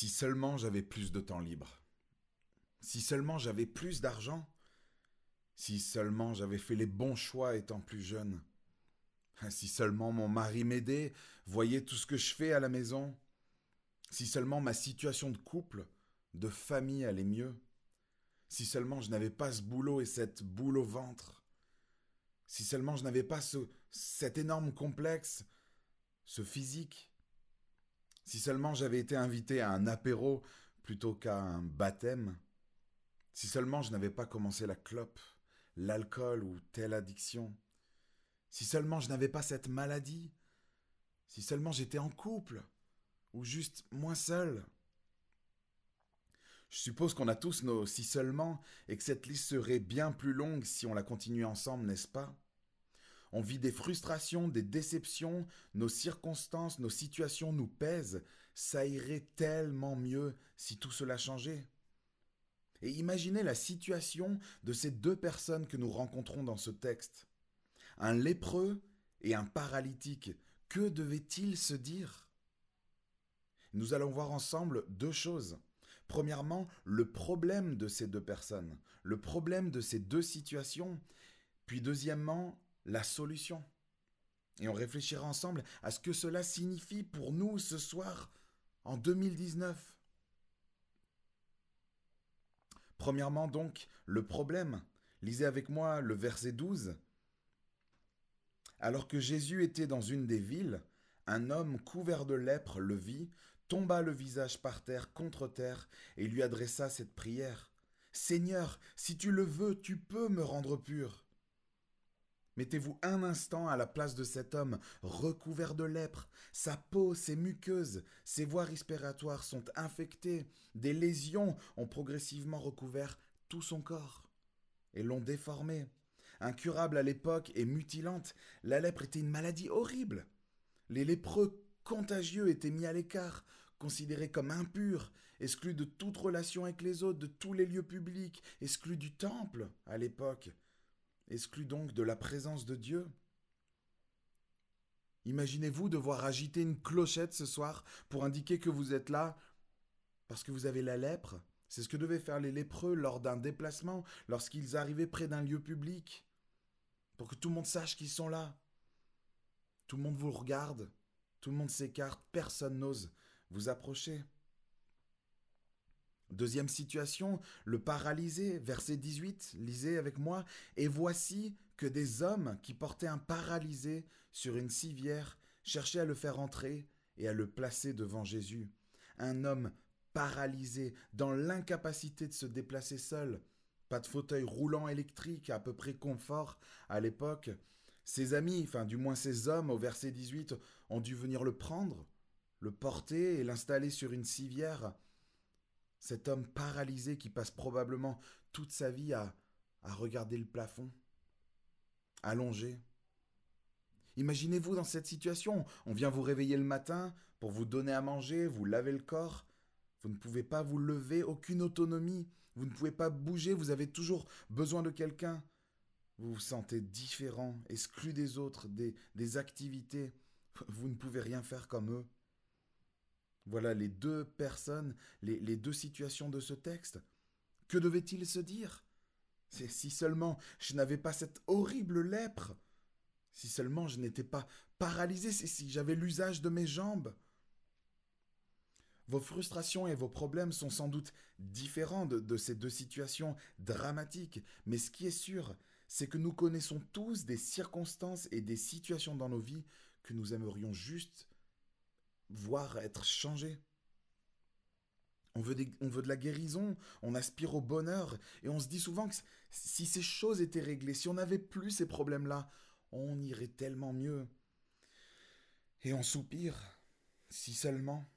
Si seulement j'avais plus de temps libre. Si seulement j'avais plus d'argent. Si seulement j'avais fait les bons choix étant plus jeune. Si seulement mon mari m'aidait, voyait tout ce que je fais à la maison. Si seulement ma situation de couple, de famille allait mieux. Si seulement je n'avais pas ce boulot et cette boule au ventre. Si seulement je n'avais pas ce, cet énorme complexe, ce physique. Si seulement j'avais été invité à un apéro plutôt qu'à un baptême. Si seulement je n'avais pas commencé la clope, l'alcool ou telle addiction. Si seulement je n'avais pas cette maladie. Si seulement j'étais en couple. Ou juste moins seul. Je suppose qu'on a tous nos si seulement et que cette liste serait bien plus longue si on la continuait ensemble, n'est-ce pas? On vit des frustrations, des déceptions, nos circonstances, nos situations nous pèsent. Ça irait tellement mieux si tout cela changeait. Et imaginez la situation de ces deux personnes que nous rencontrons dans ce texte. Un lépreux et un paralytique. Que devaient-ils se dire? Nous allons voir ensemble deux choses. Premièrement, le problème de ces deux personnes, le problème de ces deux situations, puis deuxièmement, la solution. Et on réfléchira ensemble à ce que cela signifie pour nous ce soir, en 2019. Premièrement donc, le problème. Lisez avec moi le verset 12. Alors que Jésus était dans une des villes, un homme couvert de lèpre le vit, tomba le visage par terre contre terre et lui adressa cette prière. Seigneur, si tu le veux, tu peux me rendre pur. Mettez-vous un instant à la place de cet homme recouvert de lèpre. Sa peau, ses muqueuses, ses voies respiratoires sont infectées. Des lésions ont progressivement recouvert tout son corps et l'ont déformé. Incurable à l'époque et mutilante, la lèpre était une maladie horrible. Les lépreux contagieux étaient mis à l'écart, considérés comme impurs, exclus de toute relation avec les autres, de tous les lieux publics, exclus du temple à l'époque, exclus donc de la présence de Dieu. Imaginez-vous devoir agiter une clochette ce soir pour indiquer que vous êtes là parce que vous avez la lèpre? C'est ce que devaient faire les lépreux lors d'un déplacement, lorsqu'ils arrivaient près d'un lieu public, pour que tout le monde sache qu'ils sont là. Tout le monde vous regarde, tout le monde s'écarte, personne n'ose vous approcher. Deuxième situation, le paralysé, verset 18, lisez avec moi, et voici que des hommes qui portaient un paralysé sur une civière cherchaient à le faire entrer et à le placer devant Jésus. Un homme paralysé, dans l'incapacité de se déplacer seul, pas de fauteuil roulant électrique à peu près confort à l'époque, ses amis, enfin du moins ses hommes au verset 18, ont dû venir le prendre, le porter et l'installer sur une civière. Cet homme paralysé qui passe probablement toute sa vie à, à regarder le plafond, allongé. Imaginez-vous dans cette situation, on vient vous réveiller le matin pour vous donner à manger, vous laver le corps, vous ne pouvez pas vous lever, aucune autonomie, vous ne pouvez pas bouger, vous avez toujours besoin de quelqu'un. Vous vous sentez différent, exclu des autres, des, des activités. Vous ne pouvez rien faire comme eux. Voilà les deux personnes, les, deux situations de ce texte. Que devait-il se dire? Si seulement je n'avais pas cette horrible lèpre, si seulement je n'étais pas paralysé, si j'avais l'usage de mes jambes. Vos frustrations et vos problèmes sont sans doute différents de, ces deux situations dramatiques, mais ce qui est sûr, c'est que nous connaissons tous des circonstances et des situations dans nos vies que nous aimerions juste voir être changées. On veut, on veut de la guérison, on aspire au bonheur, et on se dit souvent que si ces choses étaient réglées, si on n'avait plus ces problèmes-là, on irait tellement mieux. Et on soupire, si seulement.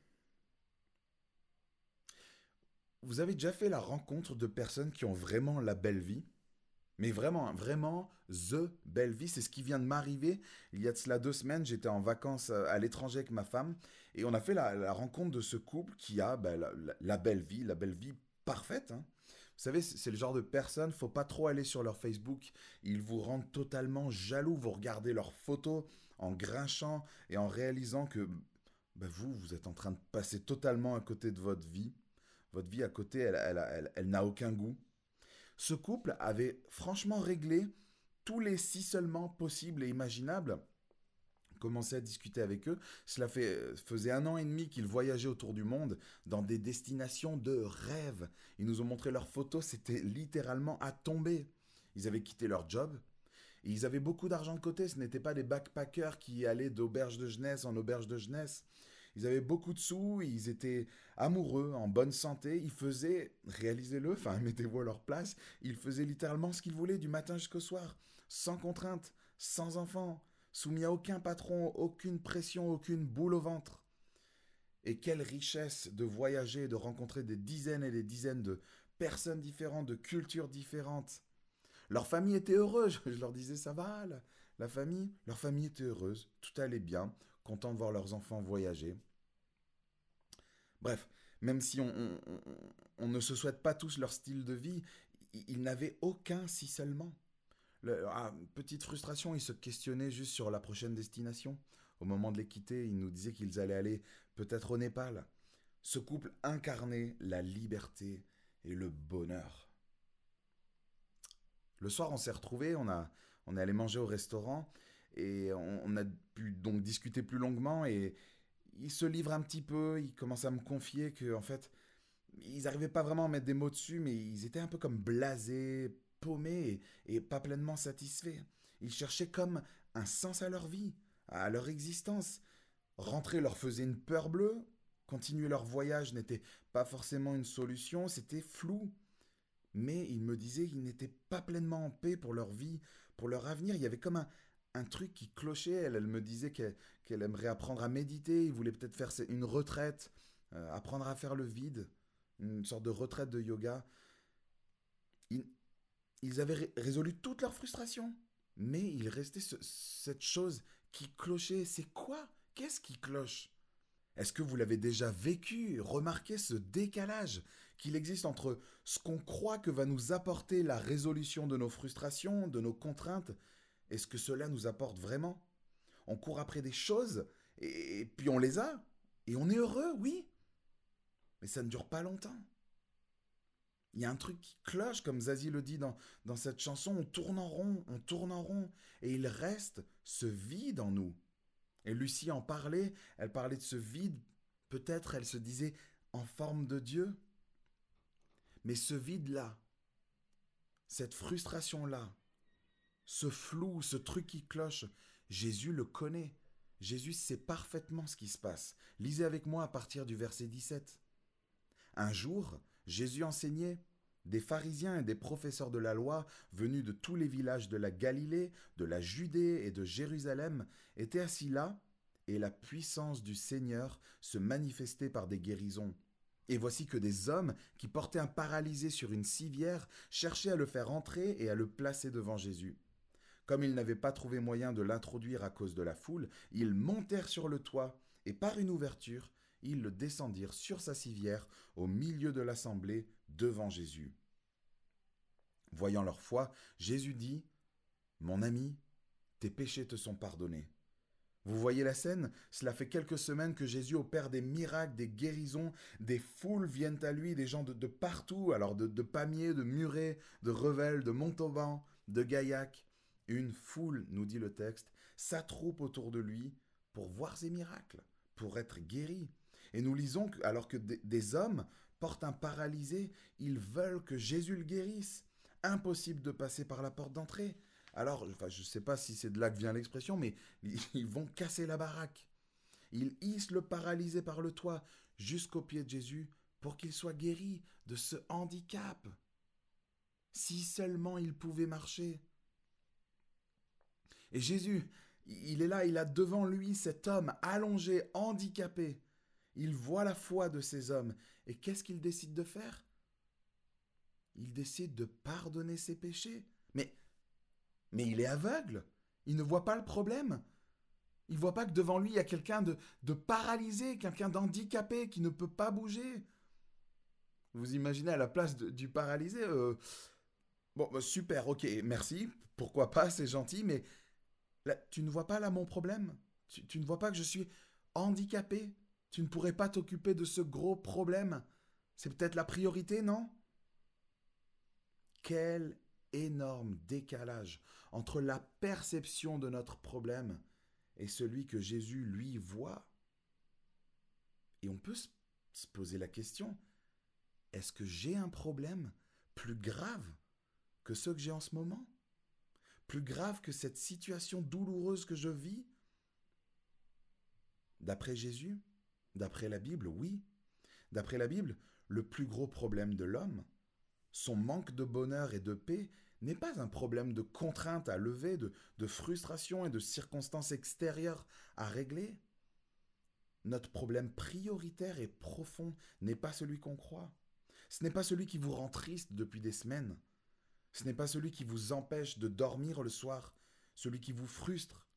Vous avez déjà fait la rencontre de personnes qui ont vraiment la belle vie? Mais vraiment, vraiment, the belle vie, c'est ce qui vient de m'arriver. Il y a de cela deux semaines, j'étais en vacances euh, à l'étranger avec ma femme, et on a fait la, rencontre de ce couple qui a ben, la, belle vie, la belle vie parfaite. Hein. Vous savez, c'est le genre de personne, faut pas trop aller sur leur Facebook. Ils vous rendent totalement jaloux. Vous regardez leurs photos en grinchant et en réalisant que ben vous, vous êtes en train de passer totalement à côté de votre vie. Votre vie à côté, elle, elle, elle, n'a aucun goût. Ce couple avait franchement réglé tous les si seulement possibles et imaginables commençait à discuter avec eux. Cela fait, faisait un an et demi qu'ils voyageaient autour du monde dans des destinations de rêve. Ils nous ont montré leurs photos, c'était littéralement à tomber. Ils avaient quitté leur job. Et ils avaient beaucoup d'argent de côté, ce n'étaient pas des backpackers qui allaient d'auberge de jeunesse en auberge de jeunesse. Ils avaient beaucoup de sous, ils étaient amoureux, en bonne santé, ils faisaient, réalisez-le, enfin mettez-vous à leur place, ils faisaient littéralement ce qu'ils voulaient du matin jusqu'au soir, sans contrainte, sans enfants, soumis à aucun patron, aucune pression, aucune boule au ventre. Et quelle richesse de voyager, de rencontrer des dizaines et des dizaines de personnes différentes, de cultures différentes. Leur famille était heureuse, je leur disais ça va, la, famille, leur famille était heureuse, tout allait bien, content de voir leurs enfants voyager. Bref, même si on, on ne se souhaite pas tous leur style de vie, ils n'avaient aucun si seulement. Ah, petite frustration, ils se questionnaient juste sur la prochaine destination. Au moment de les quitter, ils nous disaient qu'ils allaient aller peut-être au Népal. Ce couple incarnait la liberté et le bonheur. Le soir, on s'est retrouvés, on, a, on est allé manger au restaurant et on, a pu donc discuter plus longuement et ils se livrent un petit peu, ils commencent à me confier que en fait, ils n'arrivaient pas vraiment à mettre des mots dessus, mais ils étaient un peu comme blasés, paumés et, pas pleinement satisfaits. Ils cherchaient comme un sens à leur vie, à leur existence. Rentrer leur faisait une peur bleue, continuer leur voyage n'était pas forcément une solution, c'était flou. Mais ils me disaient qu'ils n'étaient pas pleinement en paix pour leur vie, pour leur avenir. Il y avait comme un, un truc qui clochait. Elle, elle me disait qu'elle aimerait apprendre à méditer. Il voulait peut-être faire une retraite, euh, apprendre à faire le vide, une sorte de retraite de yoga ils avaient résolu toute leur frustration. Mais il restait cette chose qui clochait. C'est quoi? Qu'est-ce qui cloche? Est-ce que vous l'avez déjà vécu? Remarquez ce décalage qu'il existe entre ce qu'on croit que va nous apporter la résolution de nos frustrations, de nos contraintes, et ce que cela nous apporte vraiment. On court après des choses, et puis on les a, et on est heureux, oui. Mais ça ne dure pas longtemps. Il y a un truc qui cloche, comme Zazie le dit dans, dans cette chanson, on tourne en rond, on tourne en rond, et il reste ce vide en nous. Et Lucie en parlait, elle parlait de ce vide, peut-être elle se disait en forme de Dieu. Mais ce vide-là, cette frustration-là, ce flou, ce truc qui cloche, Jésus le connaît. Jésus sait parfaitement ce qui se passe. Lisez avec moi à partir du verset 17. Un jour, Jésus enseignait. Des pharisiens et des professeurs de la loi, venus de tous les villages de la Galilée, de la Judée et de Jérusalem, étaient assis là, et la puissance du Seigneur se manifestait par des guérisons. Et voici que des hommes qui portaient un paralysé sur une civière cherchaient à le faire entrer et à le placer devant Jésus. Comme ils n'avaient pas trouvé moyen de l'introduire à cause de la foule, ils montèrent sur le toit, et par une ouverture, ils le descendirent sur sa civière au milieu de l'assemblée devant Jésus. Voyant leur foi, Jésus dit Mon ami, tes péchés te sont pardonnés. Vous voyez la scène? Cela fait quelques semaines que Jésus opère des miracles, des guérisons, des foules viennent à lui, des gens de, partout, alors de, Pamiers, de Muret, de Revel, de Montauban, de Gaillac. Une foule, nous dit le texte, s'attroupe autour de lui pour voir ces miracles, pour être guéri. Et nous lisons que, alors que des hommes portent un paralysé, ils veulent que Jésus le guérisse. Impossible de passer par la porte d'entrée. Alors, je ne sais pas si c'est de là que vient l'expression, mais ils vont casser la baraque. Ils hissent le paralysé par le toit jusqu'au pied de Jésus pour qu'il soit guéri de ce handicap. Si seulement il pouvait marcher. Et Jésus, il est là, il a devant lui cet homme allongé, handicapé. Il voit la foi de ces hommes. Et qu'est-ce qu'il décide de faire? Il décide de pardonner ses péchés. Mais, mais il est aveugle. Il ne voit pas le problème. Il ne voit pas que devant lui, il y a quelqu'un de, paralysé, quelqu'un d'handicapé qui ne peut pas bouger. Vous imaginez à la place du paralysé euh, Bon, bah, super, ok, merci, pourquoi pas, c'est gentil, mais tu ne vois pas là mon problème tu ne vois pas que je suis handicapé Tu ne pourrais pas t'occuper de ce gros problème C'est peut-être la priorité, non? Quel énorme décalage entre la perception de notre problème et celui que Jésus lui voit. Et on peut se poser la question, est-ce que j'ai un problème plus grave que ceux que j'ai en ce moment? Plus grave que cette situation douloureuse que je vis? D'après Jésus D'après la Bible, oui. D'après la Bible, le plus gros problème de l'homme, son manque de bonheur et de paix, n'est pas un problème de contrainte à lever, de, frustration et de circonstances extérieures à régler. Notre problème prioritaire et profond n'est pas celui qu'on croit. Ce n'est pas celui qui vous rend triste depuis des semaines. Ce n'est pas celui qui vous empêche de dormir le soir, celui qui vous frustre.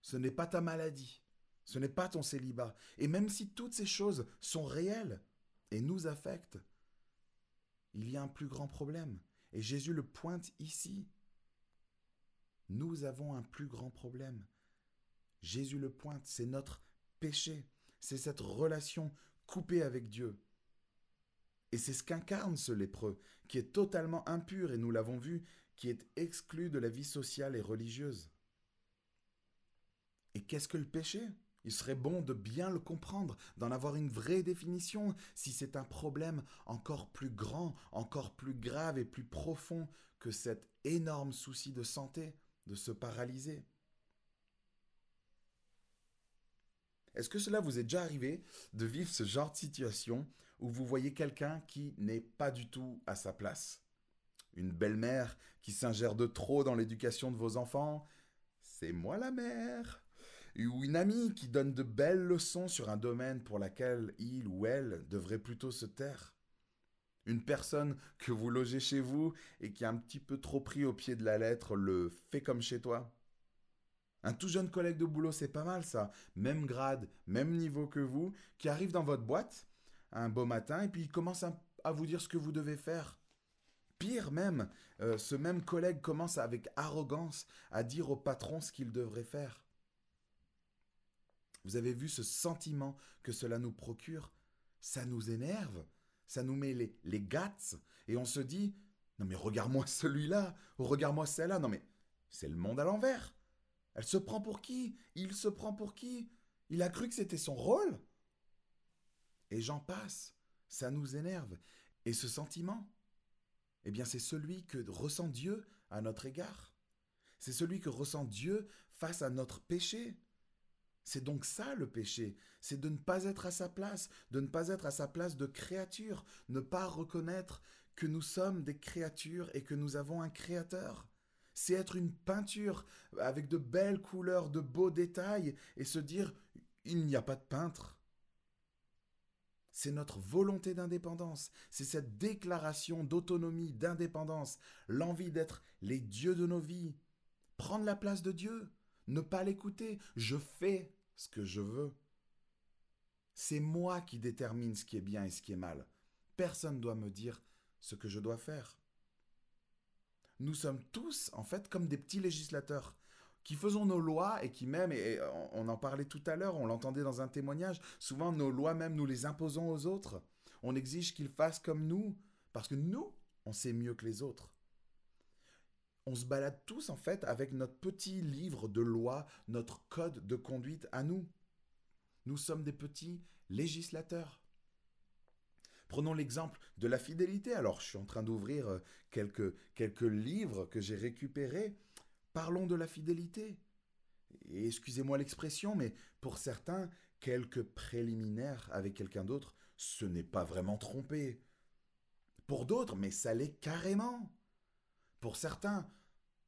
Ce n'est pas ta maladie. Ce n'est pas ton célibat. Et même si toutes ces choses sont réelles et nous affectent, il y a un plus grand problème. Et Jésus le pointe ici. Nous avons un plus grand problème. Jésus le pointe, c'est notre péché, c'est cette relation coupée avec Dieu. Et c'est ce qu'incarne ce lépreux, qui est totalement impur, et nous l'avons vu, qui est exclu de la vie sociale et religieuse. Et qu'est-ce que le péché? Il serait bon de bien le comprendre, d'en avoir une vraie définition, si c'est un problème encore plus grand, encore plus grave et plus profond que cet énorme souci de santé, de se paralyser. Est-ce que cela vous est déjà arrivé de vivre ce genre de situation où vous voyez quelqu'un qui n'est pas du tout à sa place? Une belle-mère qui s'ingère de trop dans l'éducation de vos enfants? C'est moi la mère ou une amie qui donne de belles leçons sur un domaine pour lequel il ou elle devrait plutôt se taire. Une personne que vous logez chez vous et qui a un petit peu trop pris au pied de la lettre le fait comme chez toi. Un tout jeune collègue de boulot, c'est pas mal ça, même grade, même niveau que vous, qui arrive dans votre boîte un beau matin et puis il commence à, vous dire ce que vous devez faire. Pire même, euh, ce même collègue commence avec arrogance à dire au patron ce qu'il devrait faire. Vous avez vu ce sentiment que cela nous procure? Ça nous énerve, ça nous met les, les gats, et on se dit Non mais regarde-moi celui-là, ou regarde-moi celle-là, non mais c'est le monde à l'envers. Elle se prend pour qui? Il se prend pour qui? Il a cru que c'était son rôle Et j'en passe, ça nous énerve. Et ce sentiment, eh bien c'est celui que ressent Dieu à notre égard. C'est celui que ressent Dieu face à notre péché. C'est donc ça le péché, c'est de ne pas être à sa place, de ne pas être à sa place de créature, ne pas reconnaître que nous sommes des créatures et que nous avons un créateur. C'est être une peinture avec de belles couleurs, de beaux détails, et se dire il n'y a pas de peintre. C'est notre volonté d'indépendance, c'est cette déclaration d'autonomie, d'indépendance, l'envie d'être les dieux de nos vies, prendre la place de Dieu, ne pas l'écouter, je fais ce que je veux. C'est moi qui détermine ce qui est bien et ce qui est mal. Personne ne doit me dire ce que je dois faire. Nous sommes tous, en fait, comme des petits législateurs qui faisons nos lois et qui même, et on en parlait tout à l'heure, on l'entendait dans un témoignage, souvent nos lois même nous les imposons aux autres. On exige qu'ils fassent comme nous, parce que nous, on sait mieux que les autres on se balade tous en fait avec notre petit livre de loi, notre code de conduite à nous. Nous sommes des petits législateurs. Prenons l'exemple de la fidélité. Alors, je suis en train d'ouvrir euh, quelques, quelques livres que j'ai récupérés. Parlons de la fidélité. Et excusez-moi l'expression, mais pour certains, quelques préliminaires avec quelqu'un d'autre, ce n'est pas vraiment trompé. Pour d'autres, mais ça l'est carrément. Pour certains,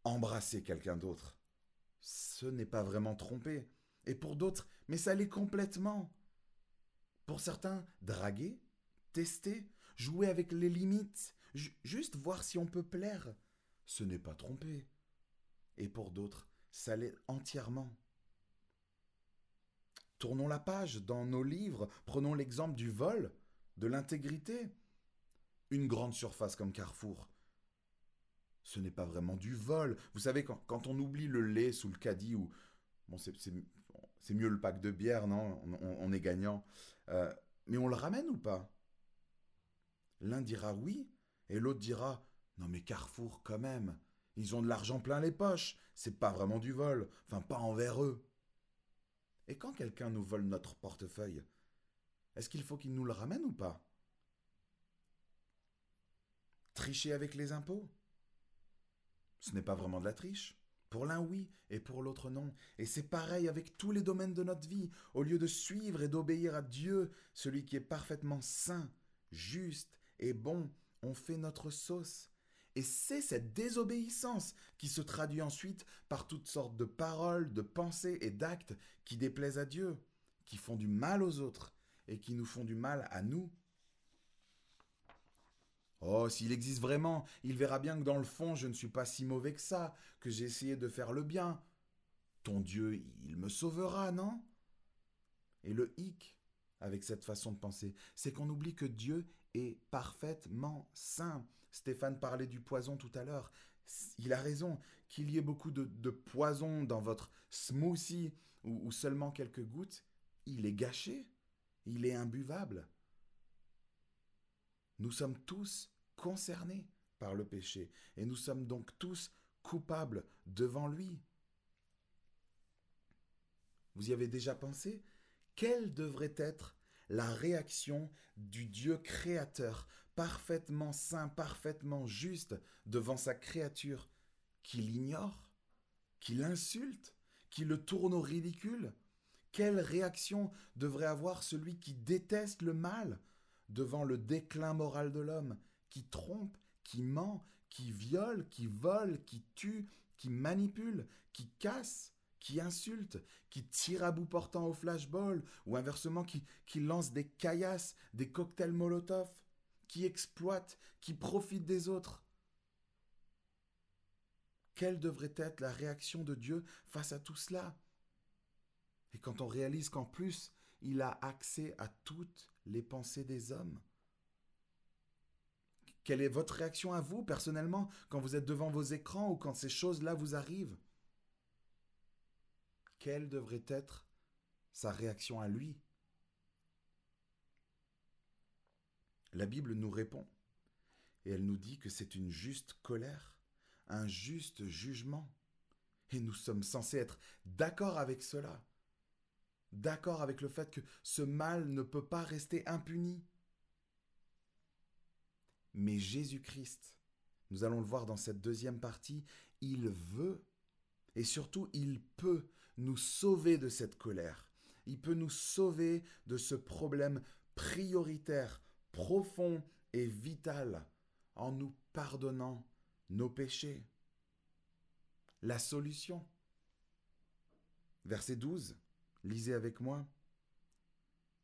embrasser quelqu'un d'autre, ce n'est pas vraiment tromper. Et pour d'autres, mais ça l'est complètement. Pour certains, draguer, tester, jouer avec les limites, juste voir si on peut plaire, ce n'est pas tromper. Et pour d'autres, ça l'est entièrement. Tournons la page dans nos livres, prenons l'exemple du vol, de l'intégrité. Une grande surface comme Carrefour, ce n'est pas vraiment du vol. Vous savez, quand, on oublie le lait sous le caddie, ou bon, c'est mieux le pack de bière, non? On, est gagnant. Euh, mais on le ramène ou pas? L'un dira oui, et l'autre dira non mais Carrefour quand même, ils ont de l'argent plein les poches, c'est pas vraiment du vol, enfin pas envers eux. Et quand quelqu'un nous vole notre portefeuille, est-ce qu'il faut qu'il nous le ramène ou pas? Tricher avec les impôts? Ce n'est pas vraiment de la triche. Pour l'un oui, et pour l'autre non. Et c'est pareil avec tous les domaines de notre vie. Au lieu de suivre et d'obéir à Dieu, celui qui est parfaitement saint, juste et bon, on fait notre sauce. Et c'est cette désobéissance qui se traduit ensuite par toutes sortes de paroles, de pensées et d'actes qui déplaisent à Dieu, qui font du mal aux autres et qui nous font du mal à nous. Oh, s'il existe vraiment, il verra bien que dans le fond, je ne suis pas si mauvais que ça, que j'ai essayé de faire le bien. Ton Dieu, il me sauvera, non? Et le hic avec cette façon de penser, c'est qu'on oublie que Dieu est parfaitement saint. Stéphane parlait du poison tout à l'heure. Il a raison, qu'il y ait beaucoup de, poison dans votre smoothie ou seulement quelques gouttes, il est gâché, il est imbuvable. Nous sommes tous concernés par le péché et nous sommes donc tous coupables devant lui. Vous y avez déjà pensé? Quelle devrait être la réaction du Dieu créateur, parfaitement saint, parfaitement juste devant sa créature, qui l'ignore, qui l'insulte, qui le tourne au ridicule? Quelle réaction devrait avoir celui qui déteste le mal devant le déclin moral de l'homme, qui trompe, qui ment, qui viole, qui vole, qui tue, qui manipule, qui casse, qui insulte, qui tire à bout portant au flashball, ou inversement qui, lance des caillasses, des cocktails Molotov, qui exploite, qui profite des autres. Quelle devrait être la réaction de Dieu face à tout cela? Et quand on réalise qu'en plus, il a accès à toutes les pensées des hommes. Quelle est votre réaction à vous, personnellement, quand vous êtes devant vos écrans ou quand ces choses-là vous arrivent? Quelle devrait être sa réaction à lui? La Bible nous répond, et elle nous dit que c'est une juste colère, un juste jugement, et nous sommes censés être d'accord avec cela d'accord avec le fait que ce mal ne peut pas rester impuni. Mais Jésus-Christ, nous allons le voir dans cette deuxième partie, il veut et surtout il peut nous sauver de cette colère. Il peut nous sauver de ce problème prioritaire, profond et vital en nous pardonnant nos péchés. La solution. Verset 12. Lisez avec moi.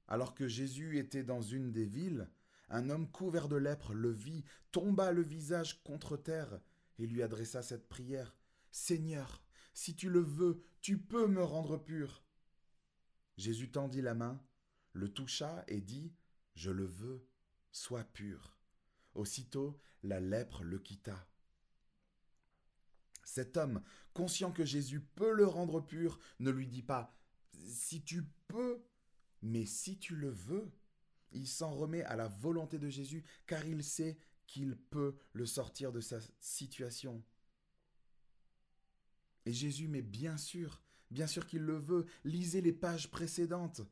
Alors que Jésus était dans une des villes, un homme couvert de lèpre le vit, tomba le visage contre terre et lui adressa cette prière. Seigneur, si tu le veux, tu peux me rendre pur. Jésus tendit la main, le toucha et dit, Je le veux, sois pur. Aussitôt la lèpre le quitta. Cet homme, conscient que Jésus peut le rendre pur, ne lui dit pas si tu peux, mais si tu le veux, il s'en remet à la volonté de Jésus, car il sait qu'il peut le sortir de sa situation. Et Jésus, mais bien sûr, bien sûr qu'il le veut, lisez les pages précédentes.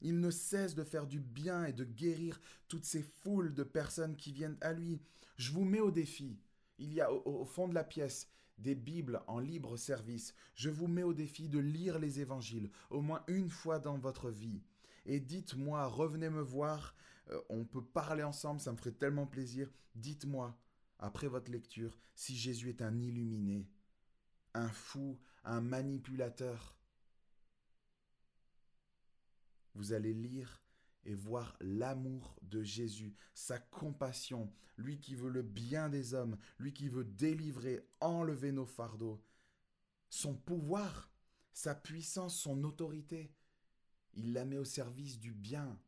Il ne cesse de faire du bien et de guérir toutes ces foules de personnes qui viennent à lui. Je vous mets au défi. Il y a au, fond de la pièce des Bibles en libre service, je vous mets au défi de lire les évangiles au moins une fois dans votre vie. Et dites-moi, revenez me voir, euh, on peut parler ensemble, ça me ferait tellement plaisir. Dites-moi, après votre lecture, si Jésus est un illuminé, un fou, un manipulateur. Vous allez lire et voir l'amour de Jésus, sa compassion, lui qui veut le bien des hommes, lui qui veut délivrer, enlever nos fardeaux, son pouvoir, sa puissance, son autorité. Il la met au service du bien.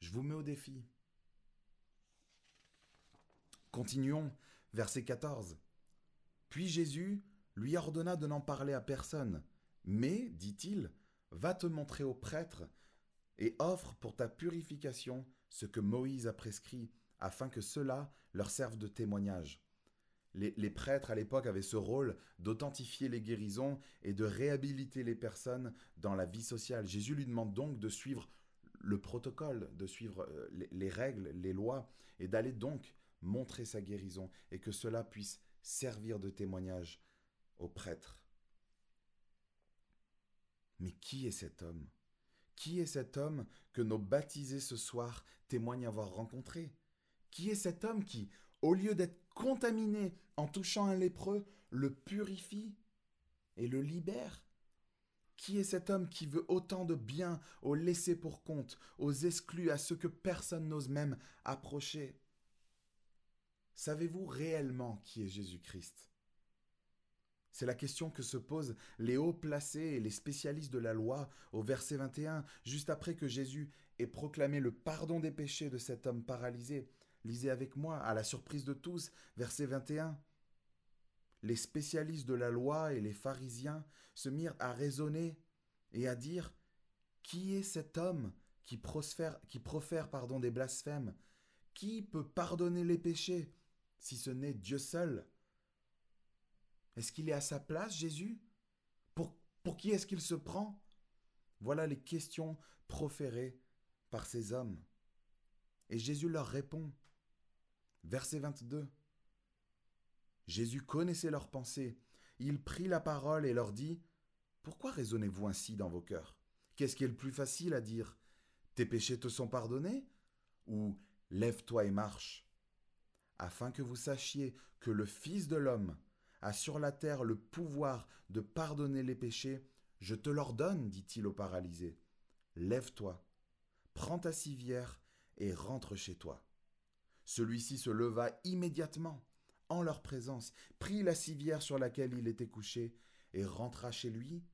Je vous mets au défi. Continuons, verset 14. Puis Jésus lui ordonna de n'en parler à personne. Mais, dit-il, va te montrer au prêtre et offre pour ta purification ce que Moïse a prescrit, afin que cela leur serve de témoignage. Les, prêtres à l'époque avaient ce rôle d'authentifier les guérisons et de réhabiliter les personnes dans la vie sociale. Jésus lui demande donc de suivre le protocole, de suivre euh, les règles, les lois, et d'aller donc montrer sa guérison, et que cela puisse servir de témoignage aux prêtres. Mais qui est cet homme? Qui est cet homme que nos baptisés ce soir témoignent avoir rencontré? Qui est cet homme qui, au lieu d'être contaminé en touchant un lépreux, le purifie et le libère? Qui est cet homme qui veut autant de bien aux laissés pour compte, aux exclus, à ceux que personne n'ose même approcher? Savez-vous réellement qui est Jésus-Christ? C'est la question que se posent les hauts placés et les spécialistes de la loi au verset 21, juste après que Jésus ait proclamé le pardon des péchés de cet homme paralysé. Lisez avec moi, à la surprise de tous, verset 21. Les spécialistes de la loi et les pharisiens se mirent à raisonner et à dire Qui est cet homme qui, qui profère pardon, des blasphèmes? Qui peut pardonner les péchés si ce n'est Dieu seul? Est-ce qu'il est à sa place, Jésus? Pour, qui est-ce qu'il se prend? Voilà les questions proférées par ces hommes. Et Jésus leur répond. Verset 22. Jésus connaissait leurs pensées. Il prit la parole et leur dit Pourquoi raisonnez-vous ainsi dans vos cœurs? Qu'est-ce qui est le plus facile à dire? Tes péchés te sont pardonnés? Ou Lève-toi et marche? Afin que vous sachiez que le Fils de l'homme a sur la terre le pouvoir de pardonner les péchés, je te l'ordonne, dit-il au paralysé. Lève-toi, prends ta civière et rentre chez toi. Celui-ci se leva immédiatement, en leur présence, prit la civière sur laquelle il était couché, et rentra chez lui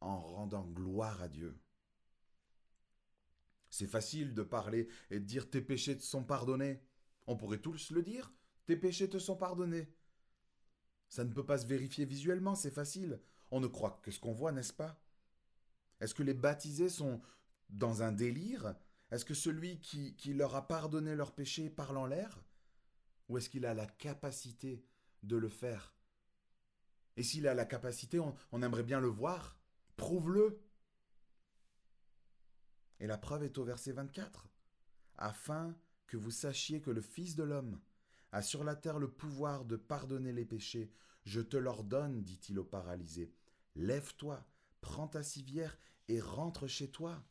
en rendant gloire à Dieu. C'est facile de parler et de dire tes péchés te sont pardonnés. On pourrait tous le dire, tes péchés te sont pardonnés. Ça ne peut pas se vérifier visuellement, c'est facile. On ne croit que ce qu'on voit, n'est-ce pas? Est-ce que les baptisés sont dans un délire? Est-ce que celui qui, leur a pardonné leurs péchés parle en l'air? Ou est-ce qu'il a la capacité de le faire? Et s'il a la capacité, on, on aimerait bien le voir. Prouve-le. Et la preuve est au verset 24. Afin que vous sachiez que le Fils de l'homme a sur la terre le pouvoir de pardonner les péchés. Je te l'ordonne, dit-il au paralysé. Lève-toi, prends ta civière et rentre chez toi.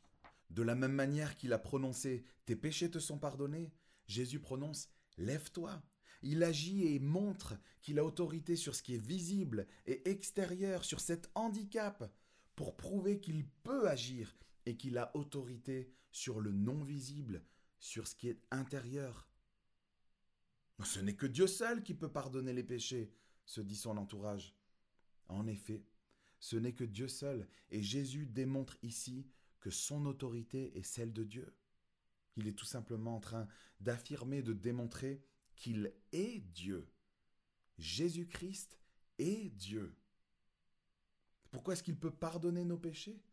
De la même manière qu'il a prononcé Tes péchés te sont pardonnés, Jésus prononce Lève-toi. Il agit et montre qu'il a autorité sur ce qui est visible et extérieur, sur cet handicap, pour prouver qu'il peut agir et qu'il a autorité sur le non visible, sur ce qui est intérieur. Ce n'est que Dieu seul qui peut pardonner les péchés, se dit son entourage. En effet, ce n'est que Dieu seul, et Jésus démontre ici que son autorité est celle de Dieu. Il est tout simplement en train d'affirmer, de démontrer qu'il est Dieu. Jésus-Christ est Dieu. Pourquoi est-ce qu'il peut pardonner nos péchés?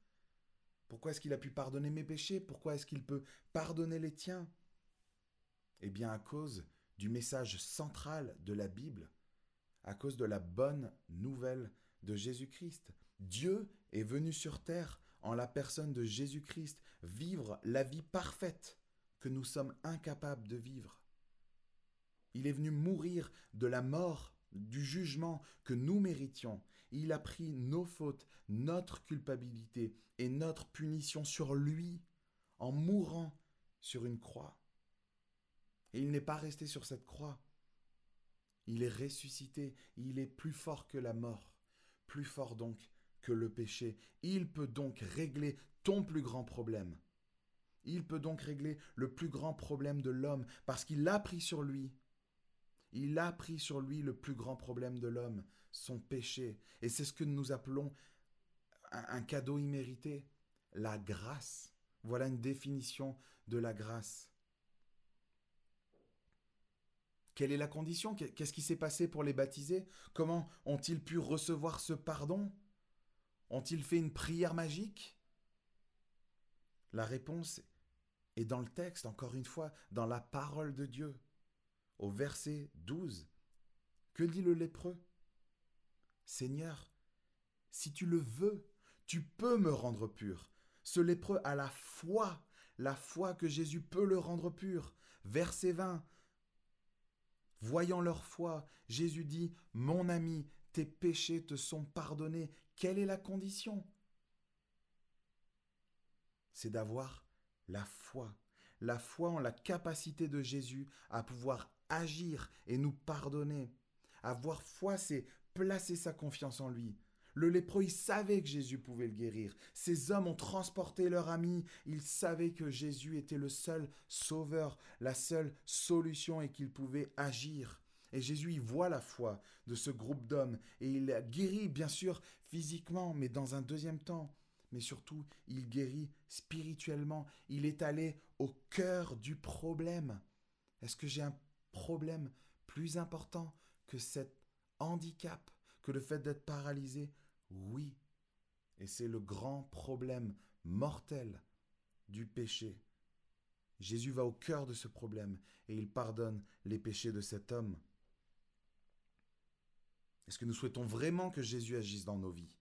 Pourquoi est-ce qu'il a pu pardonner mes péchés? Pourquoi est-ce qu'il peut pardonner les tiens? Eh bien à cause du message central de la Bible, à cause de la bonne nouvelle de Jésus-Christ. Dieu est venu sur terre en la personne de Jésus-Christ vivre la vie parfaite que nous sommes incapables de vivre. Il est venu mourir de la mort, du jugement que nous méritions. Il a pris nos fautes, notre culpabilité et notre punition sur lui en mourant sur une croix. Et il n'est pas resté sur cette croix. Il est ressuscité, il est plus fort que la mort, plus fort donc que le péché. Il peut donc régler ton plus grand problème. Il peut donc régler le plus grand problème de l'homme, parce qu'il l'a pris sur lui. Il a pris sur lui le plus grand problème de l'homme, son péché. Et c'est ce que nous appelons un, cadeau immérité, la grâce. Voilà une définition de la grâce. Quelle est la condition? Qu'est-ce qui s'est passé pour les baptisés Comment ont-ils pu recevoir ce pardon? Ont-ils fait une prière magique? La réponse est dans le texte, encore une fois, dans la parole de Dieu. Au verset 12, que dit le lépreux? Seigneur, si tu le veux, tu peux me rendre pur. Ce lépreux a la foi, la foi que Jésus peut le rendre pur. Verset 20. Voyant leur foi, Jésus dit, Mon ami, tes péchés te sont pardonnés. Quelle est la condition? C'est d'avoir la foi. La foi en la capacité de Jésus à pouvoir agir et nous pardonner. Avoir foi, c'est placer sa confiance en lui. Le lépreux, il savait que Jésus pouvait le guérir. Ces hommes ont transporté leur ami. Ils savaient que Jésus était le seul sauveur, la seule solution et qu'il pouvait agir. Et Jésus, il voit la foi de ce groupe d'hommes et il guérit, bien sûr, physiquement, mais dans un deuxième temps. Mais surtout, il guérit spirituellement. Il est allé au cœur du problème. Est-ce que j'ai un problème plus important que cet handicap, que le fait d'être paralysé Oui. Et c'est le grand problème mortel du péché. Jésus va au cœur de ce problème et il pardonne les péchés de cet homme. Est-ce que nous souhaitons vraiment que Jésus agisse dans nos vies?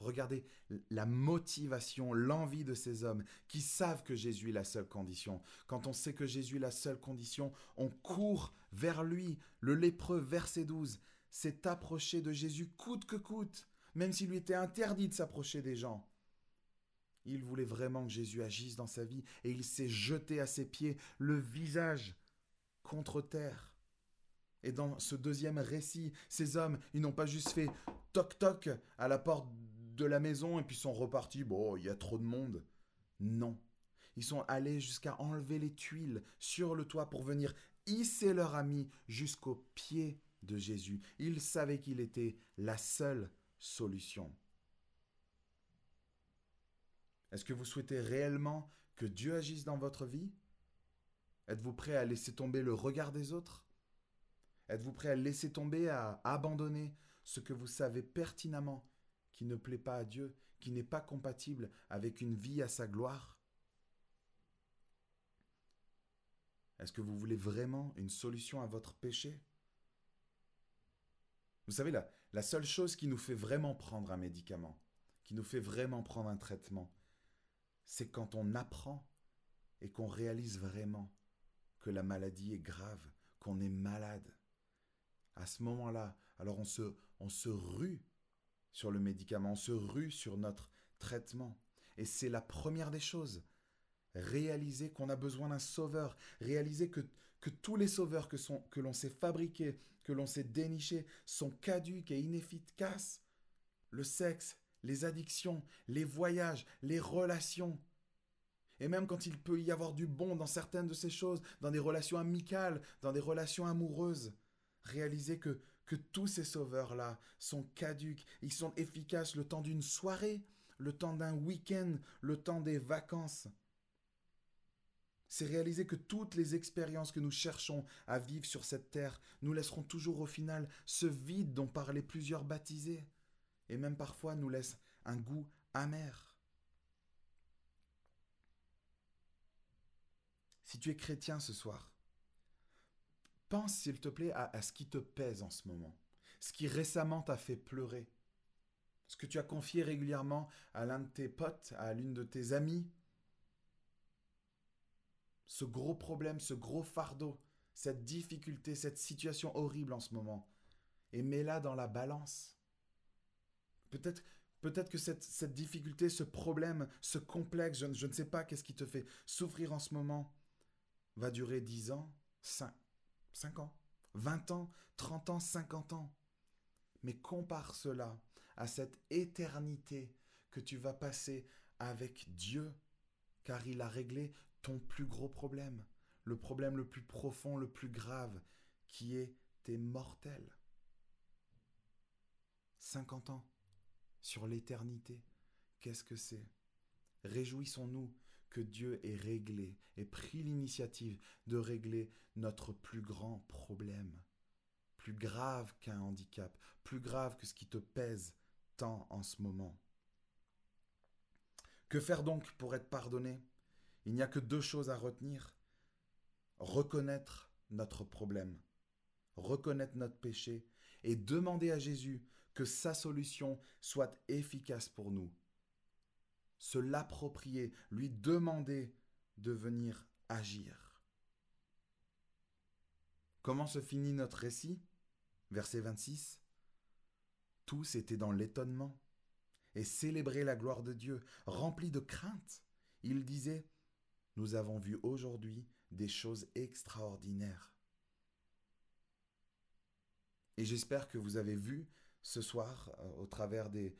Regardez la motivation, l'envie de ces hommes qui savent que Jésus est la seule condition. Quand on sait que Jésus est la seule condition, on court vers lui. Le lépreux, verset 12, s'est approché de Jésus coûte que coûte, même s'il lui était interdit de s'approcher des gens. Il voulait vraiment que Jésus agisse dans sa vie et il s'est jeté à ses pieds, le visage contre terre. Et dans ce deuxième récit, ces hommes, ils n'ont pas juste fait toc-toc à la porte de la maison et puis sont repartis, bon, il y a trop de monde. Non. Ils sont allés jusqu'à enlever les tuiles sur le toit pour venir hisser leur ami jusqu'au pied de Jésus. Ils savaient qu'il était la seule solution. Est-ce que vous souhaitez réellement que Dieu agisse dans votre vie? Êtes-vous prêt à laisser tomber le regard des autres? Êtes-vous prêt à laisser tomber, à abandonner ce que vous savez pertinemment qui ne plaît pas à Dieu, qui n'est pas compatible avec une vie à sa gloire? Est-ce que vous voulez vraiment une solution à votre péché? Vous savez, la, seule chose qui nous fait vraiment prendre un médicament, qui nous fait vraiment prendre un traitement, c'est quand on apprend et qu'on réalise vraiment que la maladie est grave, qu'on est malade à ce moment-là, alors on se, on se rue sur le médicament, on se rue sur notre traitement. Et c'est la première des choses. Réaliser qu'on a besoin d'un sauveur, réaliser que, que tous les sauveurs que, sont, que l'on s'est fabriqués, que l'on s'est dénichés, sont caduques et inefficaces. Le sexe, les addictions, les voyages, les relations. Et même quand il peut y avoir du bon dans certaines de ces choses, dans des relations amicales, dans des relations amoureuses, réaliser que, que tous ces sauveurs-là sont caduques, ils sont efficaces le temps d'une soirée, le temps d'un week-end, le temps des vacances. C'est réaliser que toutes les expériences que nous cherchons à vivre sur cette terre nous laisseront toujours au final ce vide dont parlaient plusieurs baptisés, et même parfois nous laissent un goût amer. Si tu es chrétien ce soir, Pense, s'il te plaît, à, ce qui te pèse en ce moment, ce qui récemment t'a fait pleurer, ce que tu as confié régulièrement à l'un de tes potes, à l'une de tes amies, ce gros problème, ce gros fardeau, cette difficulté, cette situation horrible en ce moment, et mets-la dans la balance. Peut-être Peut-être que cette, difficulté, ce problème, ce complexe, je, ne sais pas qu'est-ce qui te fait souffrir en ce moment, va durer dix ans, cinq, 5 ans, 20 ans, 30 ans, 50 ans. Mais compare cela à cette éternité que tu vas passer avec Dieu, car il a réglé ton plus gros problème, le problème le plus profond, le plus grave, qui est tes mortels. 50 ans sur l'éternité, qu'est-ce que c'est? Réjouissons-nous que Dieu ait réglé, ait pris l'initiative de régler notre plus grand problème, plus grave qu'un handicap, plus grave que ce qui te pèse tant en ce moment. Que faire donc pour être pardonné? Il n'y a que deux choses à retenir. Reconnaître notre problème, reconnaître notre péché et demander à Jésus que sa solution soit efficace pour nous. Se l'approprier, lui demander de venir agir. Comment se finit notre récit? Verset 26. Tous étaient dans l'étonnement et célébraient la gloire de Dieu, remplis de crainte. Ils disaient Nous avons vu aujourd'hui des choses extraordinaires. Et j'espère que vous avez vu ce soir, euh, au travers des,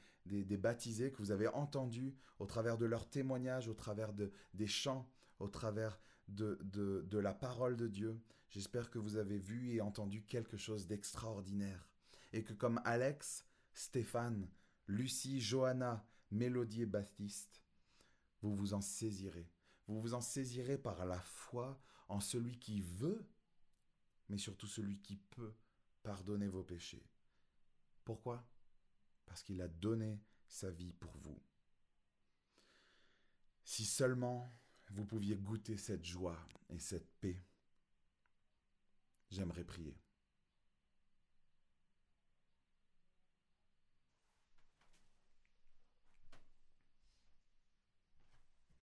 baptisés, que vous avez entendu, au travers de leurs témoignages, au travers de, des chants, au travers de, de, de la parole de Dieu. J'espère que vous avez vu et entendu quelque chose d'extraordinaire. Et que comme Alex, Stéphane, Lucie, Johanna, Mélodie et Baptiste, vous vous en saisirez. Vous vous en saisirez par la foi en celui qui veut, mais surtout celui qui peut pardonner vos péchés. Pourquoi? Parce qu'il a donné sa vie pour vous. Si seulement vous pouviez goûter cette joie et cette paix, j'aimerais prier.